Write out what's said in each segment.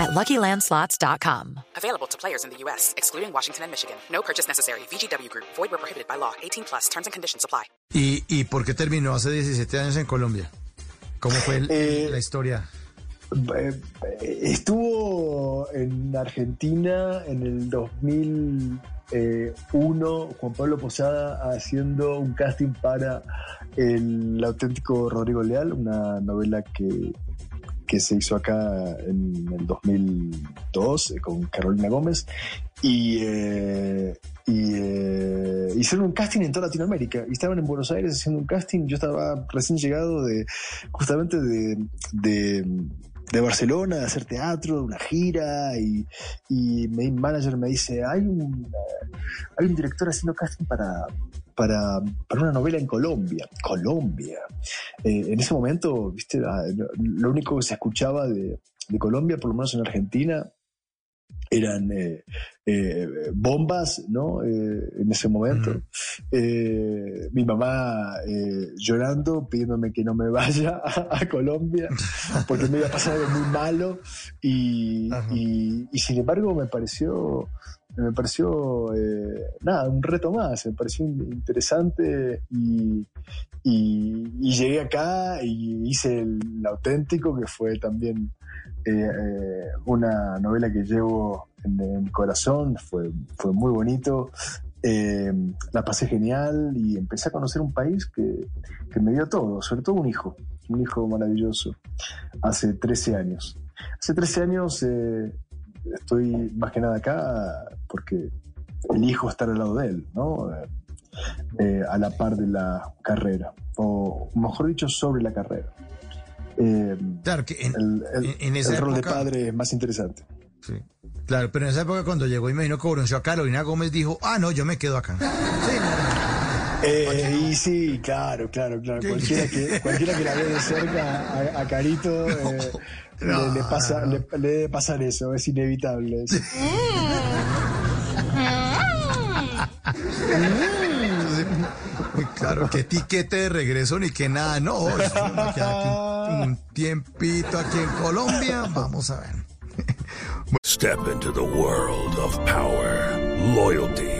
at LuckyLandSlots.com. Available to players in the U.S., excluding Washington and Michigan. No purchase necessary. VGW Group. Void where prohibited by law. 18 plus. Terms and conditions apply. ¿Y, ¿Y por qué terminó hace 17 años en Colombia? ¿Cómo fue el- Eh, la historia? Eh, Estuvo en Argentina en el 2001 Juan Pablo Posada haciendo un casting para El auténtico Rodrigo Leal, una novela que, que se hizo acá en el 2002 eh, con Carolina Gómez. Y, eh, y eh, hicieron un casting en toda Latinoamérica. Y estaban en Buenos Aires haciendo un casting. Yo estaba recién llegado de justamente de, de, Barcelona, de hacer teatro, de una gira. Y, y mi manager me dice: hay hay un director haciendo casting para, para, para una novela en Colombia. Colombia. Eh, en ese momento, viste, Ah, lo, único que se escuchaba de, de Colombia, por lo menos en Argentina, eran eh, eh, bombas, ¿no? Eh, en ese momento. Mi mamá llorando, pidiéndome que no me vaya a, a Colombia, porque me iba a pasar algo muy malo. Y, Ajá. y- y sin embargo me pareció, me pareció, eh, nada, un reto más, me pareció in- interesante y, y- llegué acá y hice el, auténtico, que fue también eh, eh, una novela que llevo en, mi corazón, fue, fue muy bonito. La pasé genial y empecé a conocer un país que, que me dio todo, sobre todo un hijo, un hijo maravilloso, hace 13 años. Hace 13 años estoy más que nada acá porque elijo estar al lado de él, ¿no? Eh, eh, a la par de la carrera, o mejor dicho, sobre la carrera. Eh, Claro que en, el, el- en- en esa el rol de padre es más interesante. sí. Claro, pero en esa época cuando llegó y me vino conoció a Carolina Gómez dijo, ah, no, yo me quedo acá. Sí, no. Eh, y sí, claro, claro, claro. ¿Qué? Cualquiera que, cualquiera que la ve de cerca a, a Carito eh, No, le, le pasa, no. le, le debe pasar eso, es inevitable. eso. Muy claro, que tiquete de regreso ni que nada, no. un, un tiempito aquí en Colombia, vamos a ver. Step into the world of power, loyalty,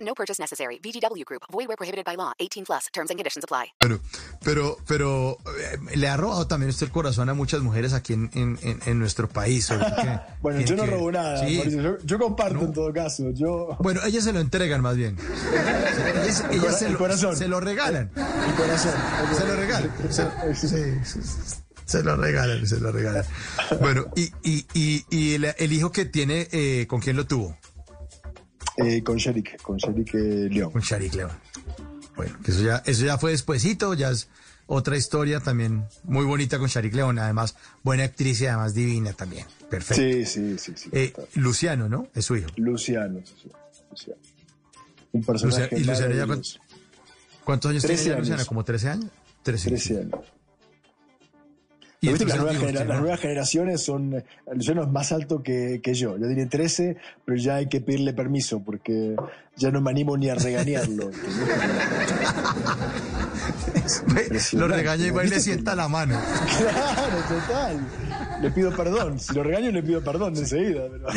No purchase necessary. VGW Group. Void where prohibited by law. 18 plus. Terms and conditions apply. Bueno, pero, pero eh, le ha robado también usted el corazón a muchas mujeres aquí en, en, en- en nuestro país. Bueno, yo no que- robo nada, Sí. Yo, yo comparto en todo caso. Yo, Bueno, ellas se lo entregan más bien. Ellas, ellas cora- se, el lo, corazón. se lo regalan. mi corazón. Se lo regalan. Sí, se lo regalan, se lo regalan. Bueno, y, y, y, y el, el hijo que tiene, eh, ¿con quién lo tuvo? Eh, con Sherik, con Sherik eh, León. Con Sharik León. Bueno, que eso ya, eso ya fue despuesito, ya es otra historia también muy bonita con Sharik León, además buena actriz y además divina también. Perfecto. Sí, sí, sí. sí Eh, Luciano, ¿no? Es su hijo. Luciano, sí, sí, Luciano. Un personaje Luciano- ¿y Luciano ya maravilloso. ¿Cuántos años 13 tiene ya años. Luciano? ¿Como 13 años? 13, 13 años. Y Pero viste que las nuevas, digo, genera- usted, las ¿no? nuevas generaciones son. Luciano es más alto que, que yo. Yo diría 13, pero ya hay que pedirle permiso porque ya no me animo ni a regañarlo. Lo regaña y va y le sienta la mano. claro, total. Le pido perdón. Si lo regaño, le pido perdón enseguida. Pero...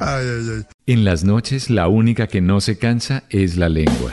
Ay, ay, ay. En las noches la única que no se cansa es la lengua.